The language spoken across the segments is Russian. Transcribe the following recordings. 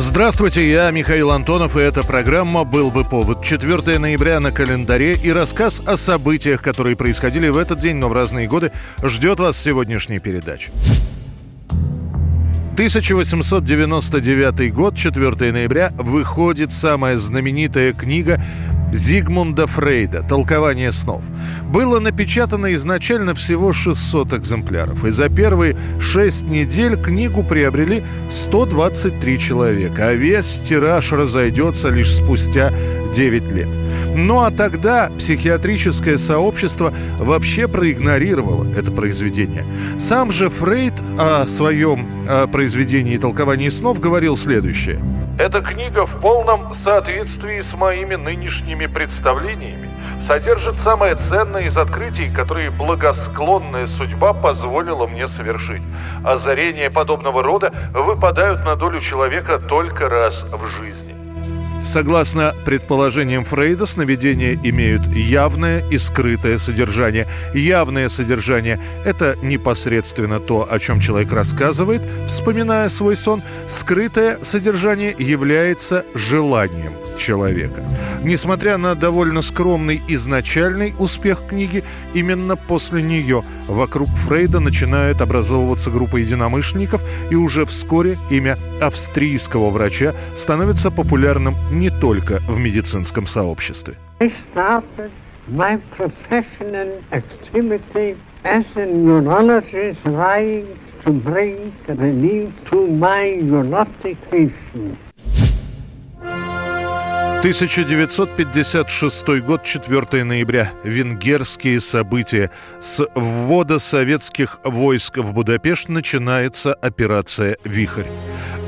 Здравствуйте, я Михаил Антонов, и эта программа «Был бы повод». 4 ноября на календаре и рассказ о событиях, которые происходили в этот день, но в разные годы, ждет вас в сегодняшней передаче. 1899 год, 4 ноября, выходит самая знаменитая книга Зигмунда Фрейда «Толкование снов». Было напечатано изначально всего 600 экземпляров, и за первые 6 недель книгу приобрели 123 человека, а весь тираж разойдется лишь спустя 9 лет. Ну а тогда психиатрическое сообщество вообще проигнорировало это произведение. Сам же Фрейд о своем о произведении толкования снов говорил следующее. Эта книга в полном соответствии с моими нынешними представлениями содержит самое ценное из открытий, которые благосклонная судьба позволила мне совершить. Озарения подобного рода выпадают на долю человека только раз в жизни. Согласно предположениям Фрейда, сновидения имеют явное и скрытое содержание. Явное содержание – это непосредственно то, о чем человек рассказывает, вспоминая свой сон. Скрытое содержание является желанием человека. Несмотря на довольно скромный изначальный успех книги, именно после нее вокруг Фрейда начинает образовываться группа единомышленников, и уже вскоре имя австрийского врача становится популярным не только в медицинском сообществе. I started my professional activity as a neurologist trying to bring relief to my neurotic patients. 1956 год, 4 ноября. Венгерские события. С ввода советских войск в Будапешт начинается операция «Вихрь».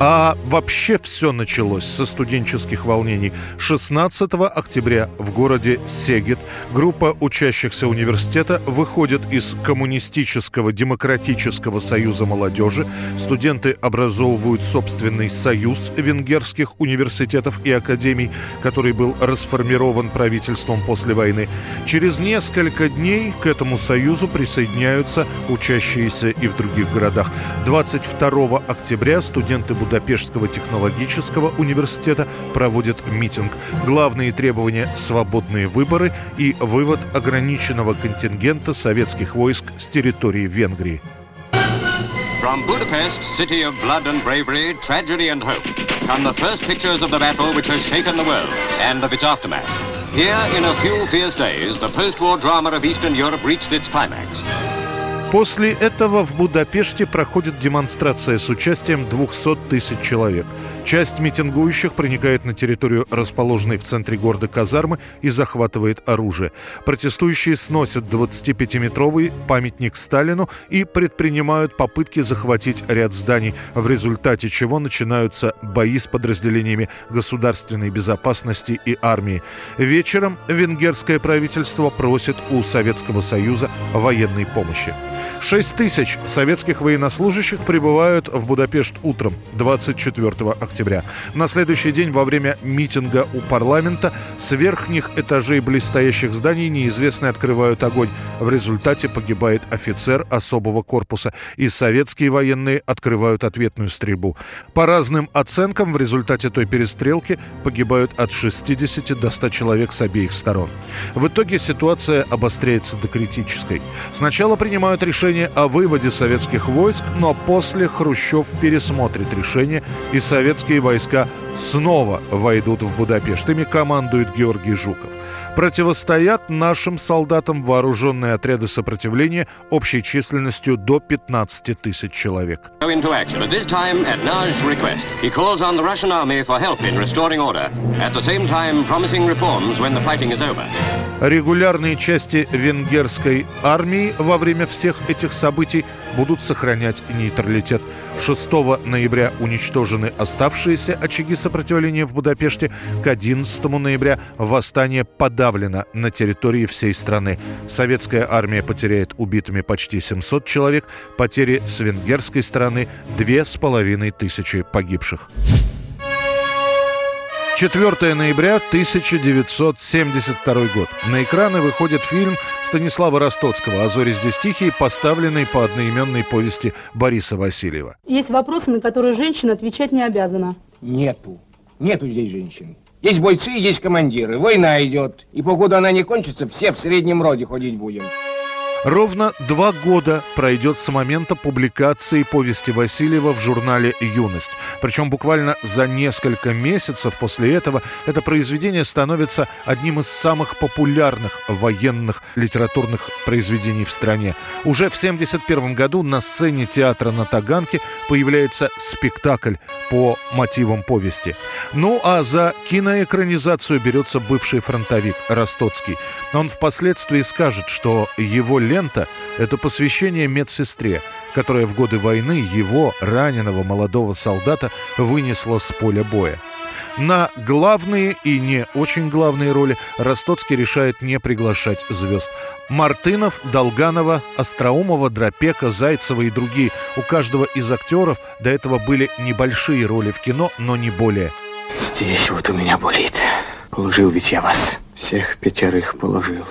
А вообще все началось со студенческих волнений. 16 октября в городе Сегет группа учащихся университета выходит из Коммунистического демократического союза молодежи. Студенты образовывают собственный союз венгерских университетов и академий, который был расформирован правительством после войны. Через несколько дней к этому союзу присоединяются учащиеся и в других городах. 22 октября студенты Будапештского технологического университета проводят митинг. Главные требования – свободные выборы и вывод ограниченного контингента советских войск с территории Венгрии. From Budapest, city of blood and bravery, tragedy and hope, come the first pictures of the battle which has shaken the world and of its aftermath. Here, in a few fierce days, the post-war drama of Eastern Europe reached its climax. После этого в Будапеште проходит демонстрация с участием 200 тысяч человек. Часть митингующих проникает на территорию, расположенной в центре города казармы, и захватывает оружие. Протестующие сносят 25-метровый памятник Сталину и предпринимают попытки захватить ряд зданий, в результате чего начинаются бои с подразделениями государственной безопасности и армии. Вечером венгерское правительство просит у Советского Союза военной помощи. 6 тысяч советских военнослужащих прибывают в Будапешт утром 24 октября. На следующий день во время митинга у парламента с верхних этажей близстоящих зданий неизвестные открывают огонь. В результате погибает офицер особого корпуса, и советские военные открывают ответную стрельбу. По разным оценкам в результате той перестрелки погибают от 60 до 100 человек с обеих сторон. В итоге ситуация обостряется до критической. Сначала принимают решение о выводе советских войск, но после Хрущев пересмотрит решение, и советские войска снова войдут в Будапешт. Ими командует Георгий Жуков. Противостоят нашим солдатам вооруженные отряды сопротивления общей численностью до 15 тысяч человек. Регулярные части венгерской армии во время всех этих событий будут сохранять нейтралитет. 6 ноября уничтожены оставшиеся очаги сопротивление в Будапеште. К 11 ноября восстание подавлено на территории всей страны. Советская армия потеряет убитыми почти 700 человек, потери с венгерской стороны – 2500 погибших. 4 ноября 1972 год. На экраны выходит фильм Станислава Ростоцкого «А зори здесь тихие», поставленный по одноименной повести Бориса Васильева. Есть вопросы, на которые женщина отвечать не обязана. Нету. Нету здесь женщин. Есть бойцы, есть командиры. Война идет. И покуда она не кончится, все в среднем роде ходить будем. Ровно два года пройдет с момента публикации повести Васильева в журнале «Юность». Причем буквально за несколько месяцев после этого это произведение становится одним из самых популярных военных литературных произведений в стране. Уже в 1971 году на сцене театра на Таганке появляется спектакль по мотивам повести. Ну а за киноэкранизацию берется бывший фронтовик Ростоцкий. Он впоследствии скажет, что его лента — это посвящение медсестре, которая в годы войны его, раненого молодого солдата, вынесла с поля боя. На главные и не очень главные роли Ростоцкий решает не приглашать звезд. Мартынов, Долганова, Остроумова, Дропека, Зайцева и другие. У каждого из актеров до этого были небольшие роли в кино, но не более. Здесь вот у меня болит. Положил ведь я вас. Всех пятерых положил.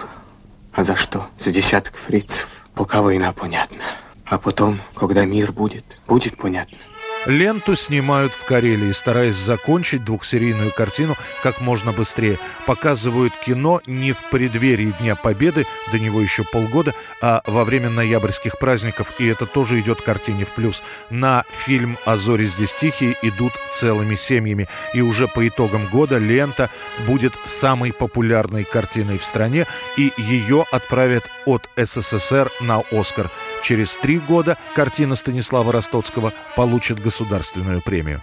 А за что? За десяток фрицев. Пока война, понятно. А потом, когда мир будет, будет понятно. Ленту снимают в Карелии, стараясь закончить двухсерийную картину как можно быстрее. Показывают кино не в преддверии Дня Победы, до него еще полгода, а во время ноябрьских праздников, и это тоже идет картине в плюс. На фильм «А зори здесь тихие» идут целыми семьями, и уже по итогам года лента будет самой популярной картиной в стране, и ее отправят от СССР на «Оскар». Через три года картина Станислава Ростоцкого получит государственную премию.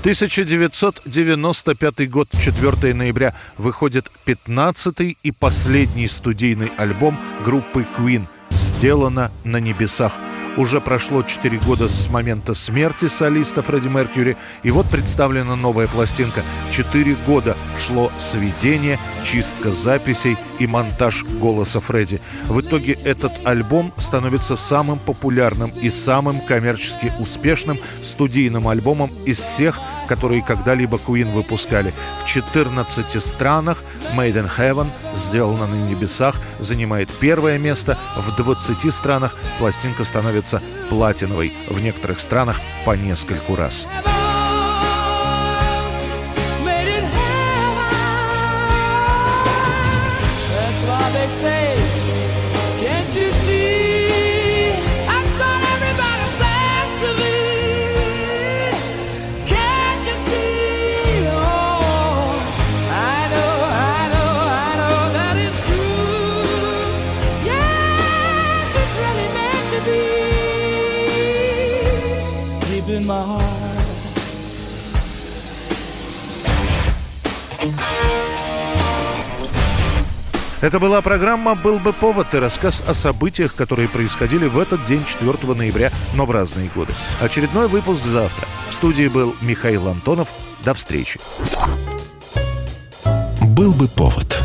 1995 год, 4 ноября, выходит 15-й и последний студийный альбом группы Queen «Сделано на небесах». Уже прошло 4 года с момента смерти солиста Фредди Меркьюри, и вот представлена новая пластинка. 4 года шло сведение, чистка записей и монтаж голоса Фредди. В итоге этот альбом становится самым популярным и самым коммерчески успешным студийным альбомом из всех, которые когда-либо Queen выпускали. В 14 странах Made in Heaven, сделано на небесах, занимает первое место. В 20 странах пластинка становится платиновой, в некоторых странах по нескольку раз. Say, Это была программа «Был бы повод» и рассказ о событиях, которые происходили в этот день, 4 ноября, но в разные годы. Очередной выпуск завтра. В студии был Михаил Антонов. До встречи. «Был бы повод»